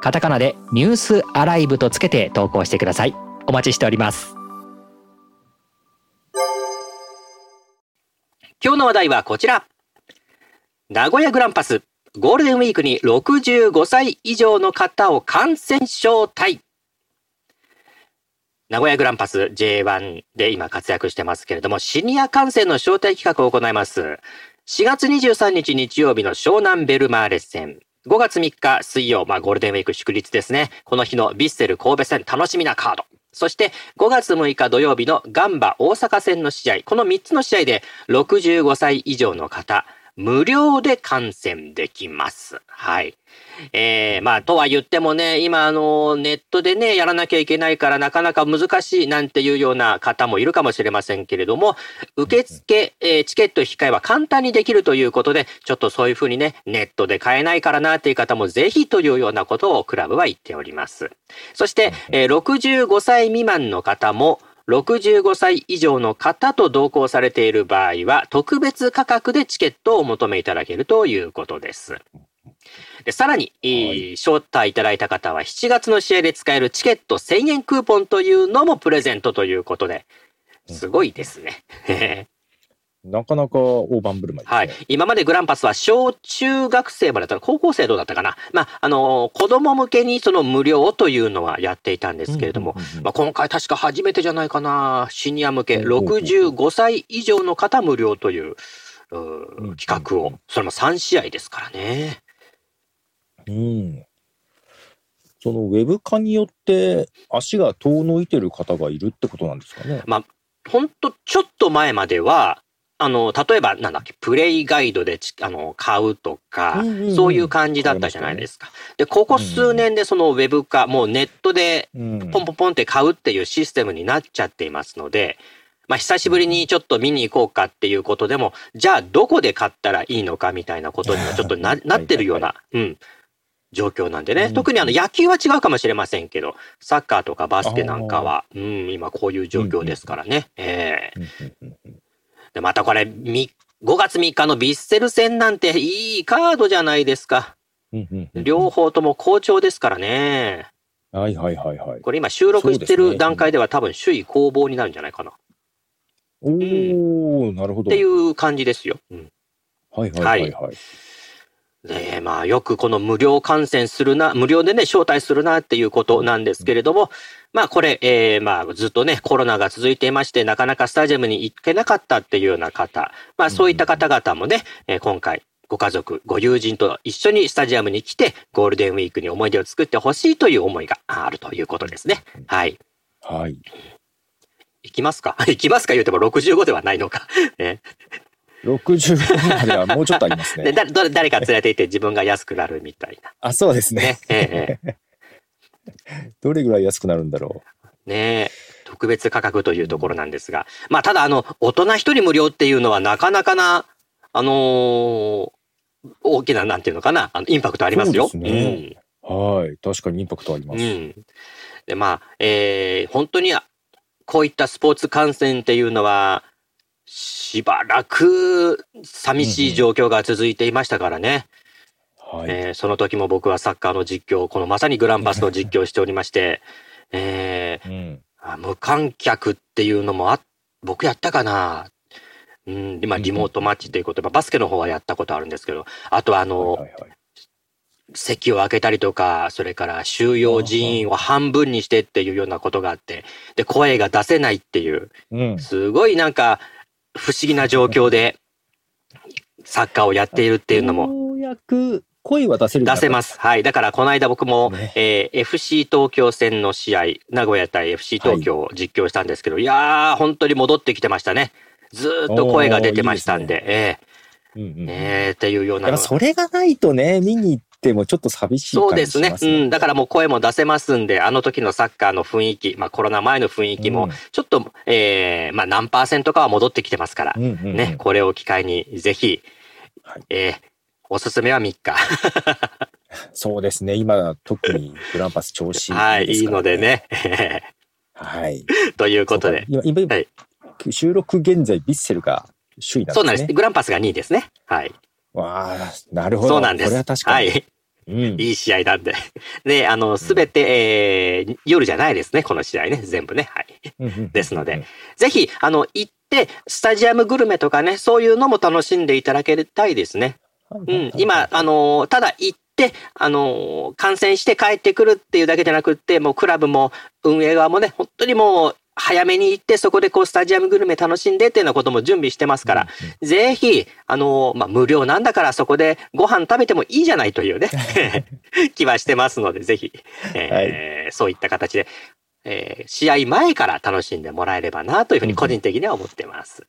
カタカナでニュースアライブとつけて投稿してくださいお待ちしております今日の話題はこちら名古屋グランパスゴールデンウィークに65歳以上の方を感染症対名古屋グランパス J1 で今活躍してますけれども、シニア感染の招待企画を行います。4月23日日曜日の湘南ベルマーレ戦。5月3日水曜、まあゴールデンウィーク祝日ですね。この日のヴィッセル神戸戦楽しみなカード。そして5月6日土曜日のガンバ大阪戦の試合。この3つの試合で65歳以上の方、無料で観戦できます。はい。えー、まあ、とは言ってもね、今、あの、ネットでね、やらなきゃいけないからなかなか難しいなんていうような方もいるかもしれませんけれども、受付、えー、チケット引き換えは簡単にできるということで、ちょっとそういうふうにね、ネットで買えないからなっていう方もぜひというようなことをクラブは言っております。そして、えー、65歳未満の方も、65歳以上の方と同行されている場合は、特別価格でチケットをお求めいただけるということです。でさらに、はい、招待いただいた方は7月の試合で使えるチケット1000円クーポンというのもプレゼントということで、すごいですね。なかなか大盤振る舞い、ね、はい。今までグランパスは小中学生までだったら高校生どうだったかな。まあ、あの、子供向けにその無料というのはやっていたんですけれども、まあ、今回確か初めてじゃないかな。シニア向け65歳以上の方無料というう企画を、それも3試合ですからね。うん。そのウェブ化によって足が遠のいてる方がいるってことなんですかね。まあ、本当ちょっと前までは、あの、例えば、なんだっけ、プレイガイドであの買うとか、そういう感じだったじゃないですか。で、ここ数年でそのウェブ化、もうネットでポンポンポンって買うっていうシステムになっちゃっていますので、まあ、久しぶりにちょっと見に行こうかっていうことでも、じゃあどこで買ったらいいのかみたいなことにはちょっとななってるような、うん、状況なんでね。特にあの野球は違うかもしれませんけど、サッカーとかバスケなんかは、うん、今こういう状況ですからね。ええ。ーで、またこれ、5月3日のヴィッセル戦なんていいカードじゃないですか。両方とも好調ですからね。はいはいはいはい。これ今収録してる段階では多分首位攻防になるんじゃないかな。おお、うん、なるほど。っていう感じですよ。うん、はいはいはいはい。はいねまあよくこの無料観戦するな、無料でね、招待するなっていうことなんですけれども、まあこれ、えー、まあずっとね、コロナが続いていまして、なかなかスタジアムに行けなかったっていうような方、まあそういった方々もね、えー、今回、ご家族、ご友人と一緒にスタジアムに来て、ゴールデンウィークに思い出を作ってほしいという思いがあるということですね。はい。はい。行きますか？行きますか？言うても65ではないのか ね。65まではもうちょっとありますね。で誰か連れていて自分が安くなるみたいな。あ、そうですね。ねええ どれぐらい安くなるんだろう。ねえ。特別価格というところなんですが。まあ、ただ、あの、大人一人無料っていうのはなかなかな、あのー、大きな、なんていうのかな、あのインパクトありますよ。すね、うん、はい。確かにインパクトあります。うん、で、まあ、えー、本当に、こういったスポーツ観戦っていうのは、しばらく寂しい状況が続いていましたからね。うんはい、えー、その時も僕はサッカーの実況、このまさにグランパスの実況をしておりまして、えー、うん、無観客っていうのもあ、僕やったかな。うん、今リモートマッチということで、バスケの方はやったことあるんですけど、あとあの、はいはいはい。席を開けたりとか、それから収容人員を半分にしてっていうようなことがあって、で、声が出せないっていう、すごいなんか不思議な状況でサッカーをやっているっていうのも。ようやく声は出せる出せます。はい。だからこの間僕も、ねえー、FC 東京戦の試合、名古屋対 FC 東京を実況したんですけど、はい、いやー、本当に戻ってきてましたね。ずっと声が出てましたんで、いいでね、えーうんうん、えー、っていうような。それがないとね、見に行ってもちょっと寂しいそう感じしでますすね。ね。うん。だからもう声も出せますんで、あの時のサッカーの雰囲気、まあコロナ前の雰囲気もうん、ちょっと、えー、まあ何パーセントかは戻ってきてますから、うんうんうんね、これを機会にぜひ、はいえー、おすすめは3日。そうですね。今、特にグランパス調子いいですから、はい、いいので。ね。はい。ということで。今、今、はい収録現在、ヴィッセルが首位なんですね。そうなんです。グランパスが2位ですね。はい。わあ、なるほど。そうなんです。これは確かに。はい。うん。いい試合なんで。で、あの、すべて、えー夜じゃないですね。この試合ね。全部ね。はい。うんうんですので、ぜひ、あの、行って、スタジアムグルメとかね、そういうのも楽しんでいただけたいですね。うん、今、あのーただ行って、あのー観戦して帰ってくるっていうだけじゃなくって、もうクラブも運営側もね、本当にもう早めに行って、そこでこうスタジアムグルメ楽しんでっていうようなことも準備してますから、ぜひ、あのーまあ、無料なんだからそこでご飯食べてもいいじゃないというね、気はしてますので、ぜひ、えーそういった形で、えー試合前から楽しんでもらえればなというふうに個人的には思ってます。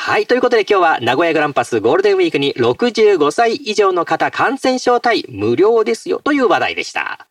はい。ということで今日は名古屋グランパスゴールデンウィークに65歳以上の方感染症対無料ですよという話題でした。